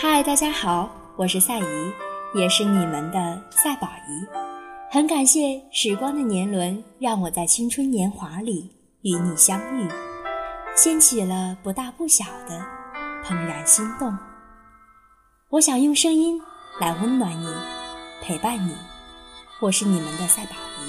嗨，大家好，我是赛姨，也是你们的赛宝姨，很感谢时光的年轮，让我在青春年华里与你相遇，掀起了不大不小的怦然心动，我想用声音来温暖你，陪伴你，我是你们的赛宝姨。